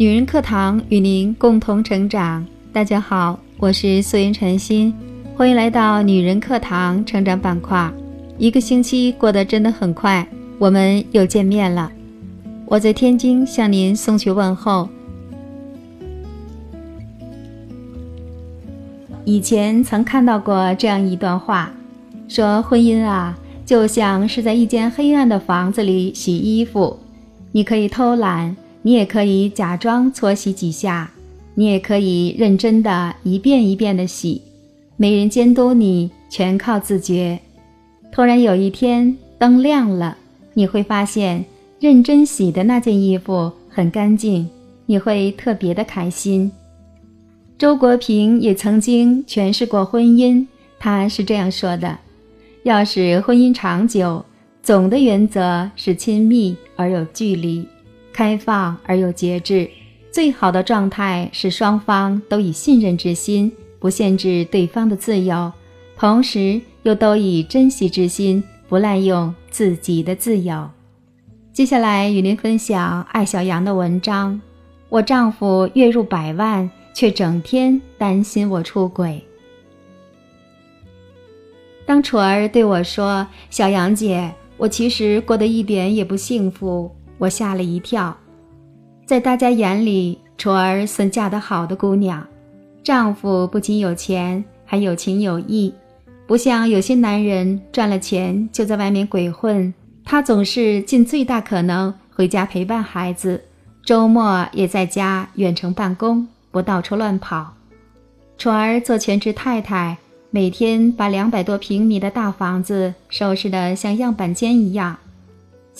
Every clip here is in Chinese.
女人课堂与您共同成长。大家好，我是素颜晨心，欢迎来到女人课堂成长板块。一个星期过得真的很快，我们又见面了。我在天津向您送去问候。以前曾看到过这样一段话，说婚姻啊，就像是在一间黑暗的房子里洗衣服，你可以偷懒。你也可以假装搓洗几下，你也可以认真的一遍一遍的洗，没人监督你，全靠自觉。突然有一天灯亮了，你会发现认真洗的那件衣服很干净，你会特别的开心。周国平也曾经诠释过婚姻，他是这样说的：要使婚姻长久，总的原则是亲密而有距离。开放而又节制，最好的状态是双方都以信任之心，不限制对方的自由，同时又都以珍惜之心，不滥用自己的自由。接下来与您分享艾小阳的文章：我丈夫月入百万，却整天担心我出轨。当楚儿对我说：“小杨姐，我其实过得一点也不幸福。”我吓了一跳，在大家眼里，楚儿算嫁得好的姑娘，丈夫不仅有钱，还有情有义，不像有些男人赚了钱就在外面鬼混。她总是尽最大可能回家陪伴孩子，周末也在家远程办公，不到处乱跑。楚儿做全职太太，每天把两百多平米的大房子收拾得像样板间一样。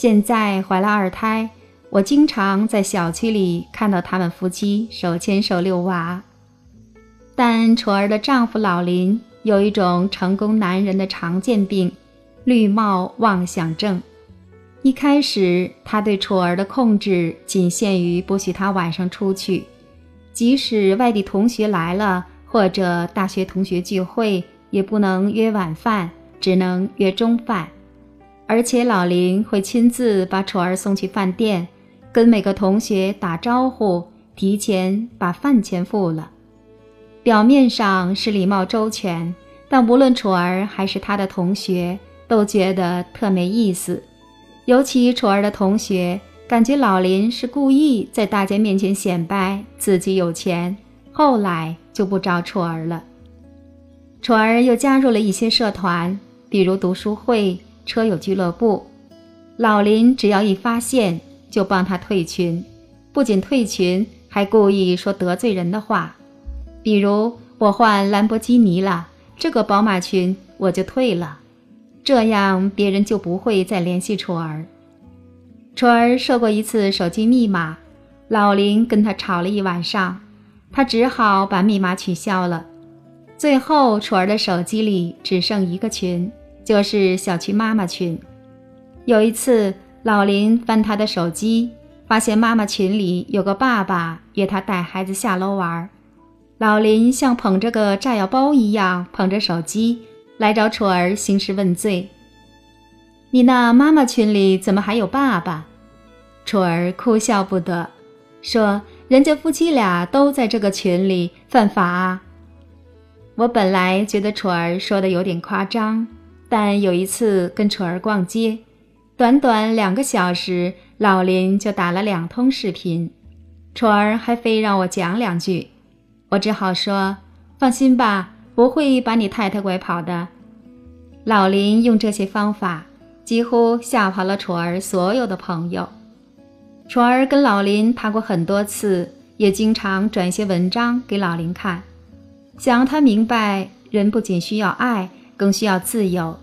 现在怀了二胎，我经常在小区里看到他们夫妻手牵手遛娃。但楚儿的丈夫老林有一种成功男人的常见病——绿帽妄想症。一开始，他对楚儿的控制仅限于不许她晚上出去，即使外地同学来了或者大学同学聚会，也不能约晚饭，只能约中饭。而且老林会亲自把楚儿送去饭店，跟每个同学打招呼，提前把饭钱付了。表面上是礼貌周全，但无论楚儿还是他的同学都觉得特没意思。尤其楚儿的同学感觉老林是故意在大家面前显摆自己有钱，后来就不找楚儿了。楚儿又加入了一些社团，比如读书会。车友俱乐部，老林只要一发现，就帮他退群，不仅退群，还故意说得罪人的话，比如我换兰博基尼了，这个宝马群我就退了，这样别人就不会再联系楚儿。楚儿设过一次手机密码，老林跟他吵了一晚上，他只好把密码取消了。最后，楚儿的手机里只剩一个群。就是小区妈妈群。有一次，老林翻他的手机，发现妈妈群里有个爸爸约他带孩子下楼玩。老林像捧着个炸药包一样捧着手机来找楚儿兴师问罪：“你那妈妈群里怎么还有爸爸？”楚儿哭笑不得，说：“人家夫妻俩都在这个群里，犯法。”我本来觉得楚儿说的有点夸张。但有一次跟楚儿逛街，短短两个小时，老林就打了两通视频，楚儿还非让我讲两句，我只好说：“放心吧，不会把你太太拐跑的。”老林用这些方法几乎吓跑了楚儿所有的朋友。楚儿跟老林谈过很多次，也经常转一些文章给老林看，想让他明白，人不仅需要爱。更需要自由。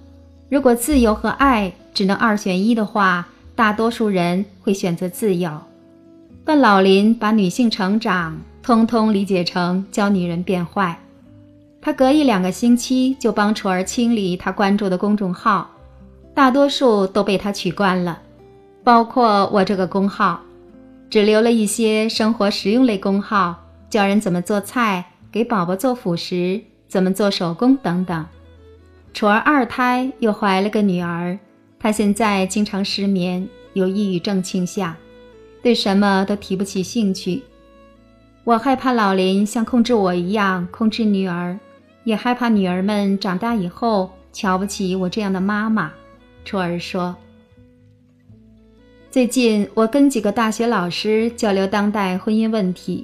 如果自由和爱只能二选一的话，大多数人会选择自由。但老林把女性成长通通理解成教女人变坏。他隔一两个星期就帮楚儿清理他关注的公众号，大多数都被他取关了，包括我这个公号，只留了一些生活实用类公号，教人怎么做菜、给宝宝做辅食、怎么做手工等等。楚儿二胎又怀了个女儿，她现在经常失眠，有抑郁症倾向，对什么都提不起兴趣，我害怕老林像控制我一样控制女儿，也害怕女儿们长大以后瞧不起我这样的妈妈。楚儿说：“最近我跟几个大学老师交流当代婚姻问题，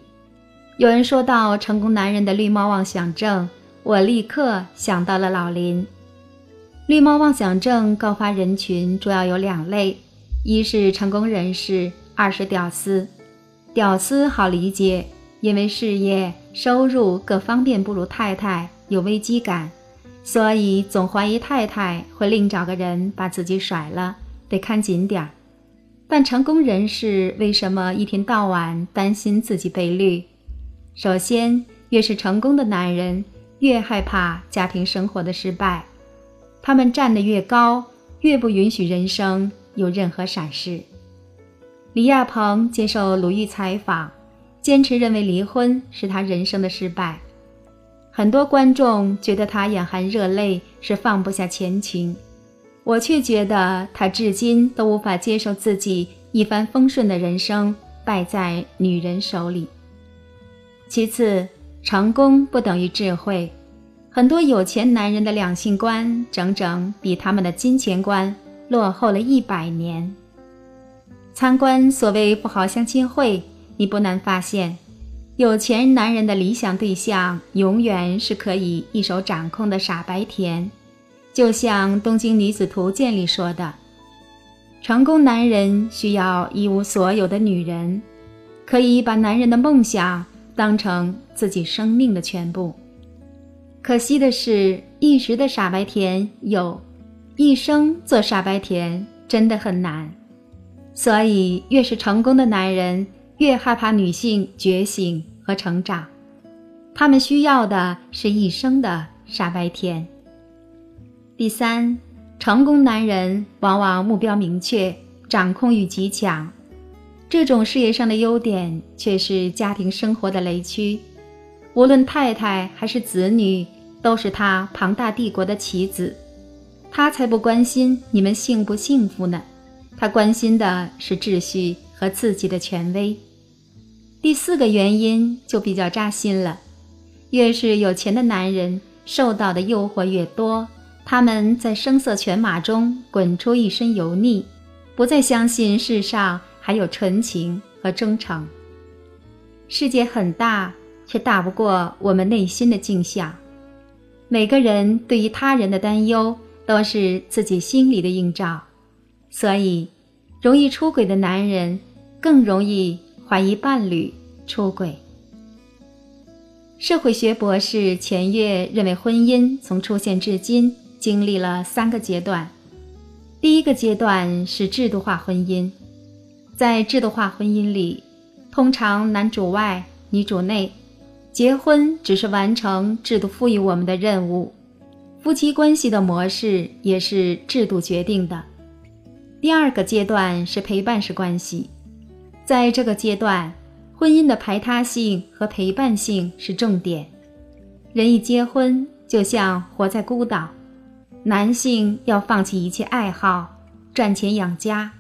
有人说到成功男人的绿帽妄想症，我立刻想到了老林。绿帽妄想症高发人群主要有两类，一是成功人士，二是屌丝。屌丝好理解。”因为事业、收入各方面不如太太，有危机感，所以总怀疑太太会另找个人把自己甩了，得看紧点儿。但成功人士为什么一天到晚担心自己被绿？首先，越是成功的男人，越害怕家庭生活的失败，他们站得越高，越不允许人生有任何闪失。李亚鹏接受鲁豫采访。坚持认为离婚是他人生的失败，很多观众觉得他眼含热泪，是放不下前情，我却觉得他至今都无法接受自己一帆风顺的人生败在女人手里。其次，成功不等于智慧，很多有钱男人的两性观整整比他们的金钱观落后了一百年。参观所谓富豪相亲会。你不难发现，有钱男人的理想对象永远是可以一手掌控的傻白甜，就像《东京女子图鉴》里说的：“成功男人需要一无所有的女人，可以把男人的梦想当成自己生命的全部。”可惜的是，一时的傻白甜有，一生做傻白甜真的很难。所以，越是成功的男人。越害怕女性觉醒和成长，他们需要的是一生的傻白甜。第三，成功男人往往目标明确，掌控欲极强，这种事业上的优点却是家庭生活的雷区。无论太太还是子女，都是他庞大帝国的棋子，他才不关心你们幸不幸福呢。他关心的是秩序。和自己的权威。第四个原因就比较扎心了，越是有钱的男人，受到的诱惑越多，他们在声色犬马中滚出一身油腻，不再相信世上还有纯情和忠诚。世界很大，却大不过我们内心的镜像。每个人对于他人的担忧，都是自己心里的映照，所以容易出轨的男人。更容易怀疑伴侣出轨。社会学博士钱月认为，婚姻从出现至今经历了三个阶段。第一个阶段是制度化婚姻，在制度化婚姻里，通常男主外女主内，结婚只是完成制度赋予我们的任务，夫妻关系的模式也是制度决定的。第二个阶段是陪伴式关系。在这个阶段，婚姻的排他性和陪伴性是重点。人一结婚，就像活在孤岛。男性要放弃一切爱好，赚钱养家；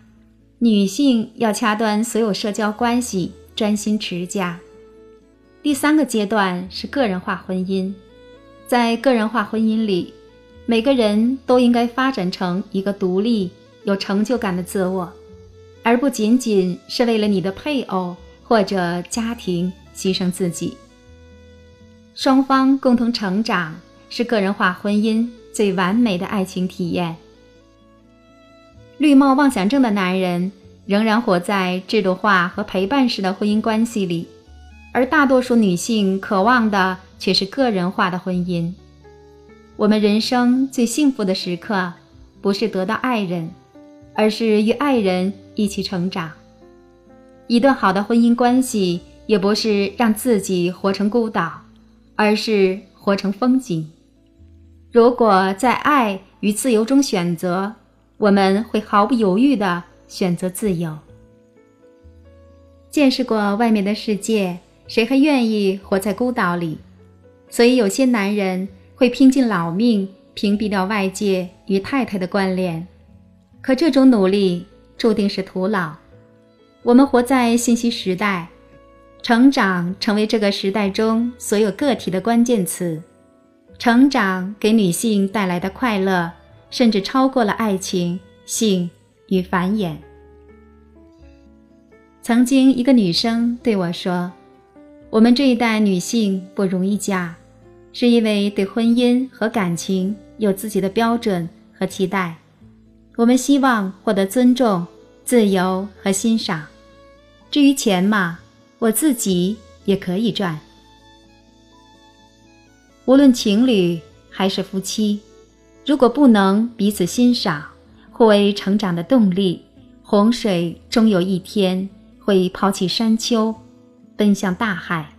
女性要掐断所有社交关系，专心持家。第三个阶段是个人化婚姻。在个人化婚姻里，每个人都应该发展成一个独立、有成就感的自我。而不仅仅是为了你的配偶或者家庭牺牲自己。双方共同成长是个人化婚姻最完美的爱情体验。绿帽妄想症的男人仍然活在制度化和陪伴式的婚姻关系里，而大多数女性渴望的却是个人化的婚姻。我们人生最幸福的时刻，不是得到爱人，而是与爱人。一起成长，一段好的婚姻关系也不是让自己活成孤岛，而是活成风景。如果在爱与自由中选择，我们会毫不犹豫地选择自由。见识过外面的世界，谁还愿意活在孤岛里？所以有些男人会拼尽老命屏蔽掉外界与太太的关联，可这种努力。注定是徒劳。我们活在信息时代，成长成为这个时代中所有个体的关键词。成长给女性带来的快乐，甚至超过了爱情、性与繁衍。曾经，一个女生对我说：“我们这一代女性不容易嫁，是因为对婚姻和感情有自己的标准和期待。我们希望获得尊重、自由和欣赏。至于钱嘛，我自己也可以赚。”无论情侣还是夫妻，如果不能彼此欣赏，互为成长的动力，洪水终有一天会抛弃山丘，奔向大海。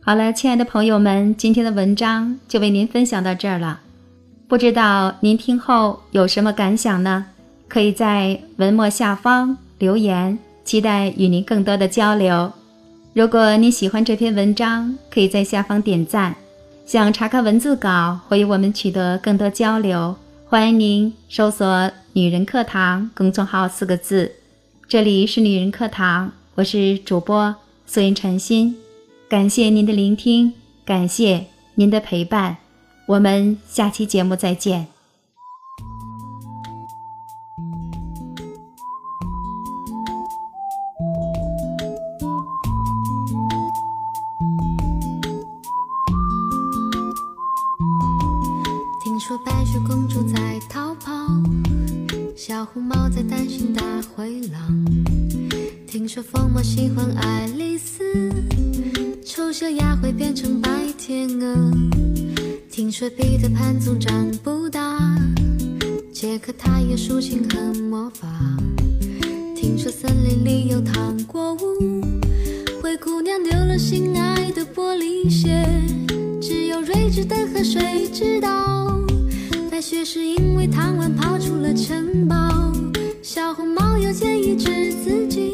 好了，亲爱的朋友们，今天的文章就为您分享到这儿了。不知道您听后有什么感想呢？可以在文末下方留言，期待与您更多的交流。如果您喜欢这篇文章，可以在下方点赞。想查看文字稿或与我们取得更多交流，欢迎您搜索“女人课堂”公众号四个字。这里是女人课堂，我是主播素颜禅心，感谢您的聆听，感谢您的陪伴。我们下期节目再见。说疯帽喜欢爱丽丝，丑小鸭会变成白天鹅。听说彼得潘总长不大，杰克他有竖琴和魔法。听说森林里有糖果屋，灰姑娘丢了心爱的玻璃鞋，只有睿智的河水知道，白雪是因为贪玩跑出了城堡。小红帽又建议治自己。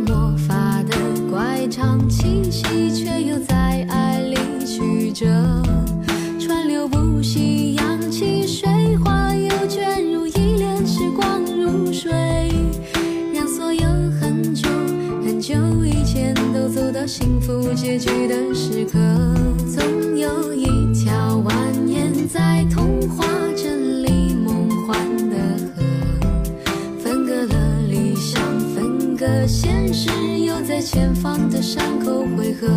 魔法的乖张气息，却又在爱里曲折，川流不息，扬起水花，又卷入一帘时光如水，让所有很久很久以前都走到幸福结局的时刻。在前方的山口汇合。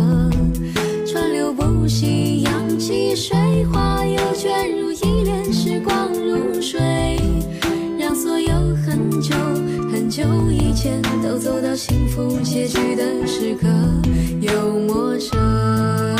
川流不息，扬起水花，又卷入一帘时光如水，让所有很久很久以前都走到幸福结局的时刻。又陌生。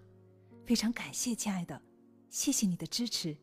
非常感谢，亲爱的，谢谢你的支持。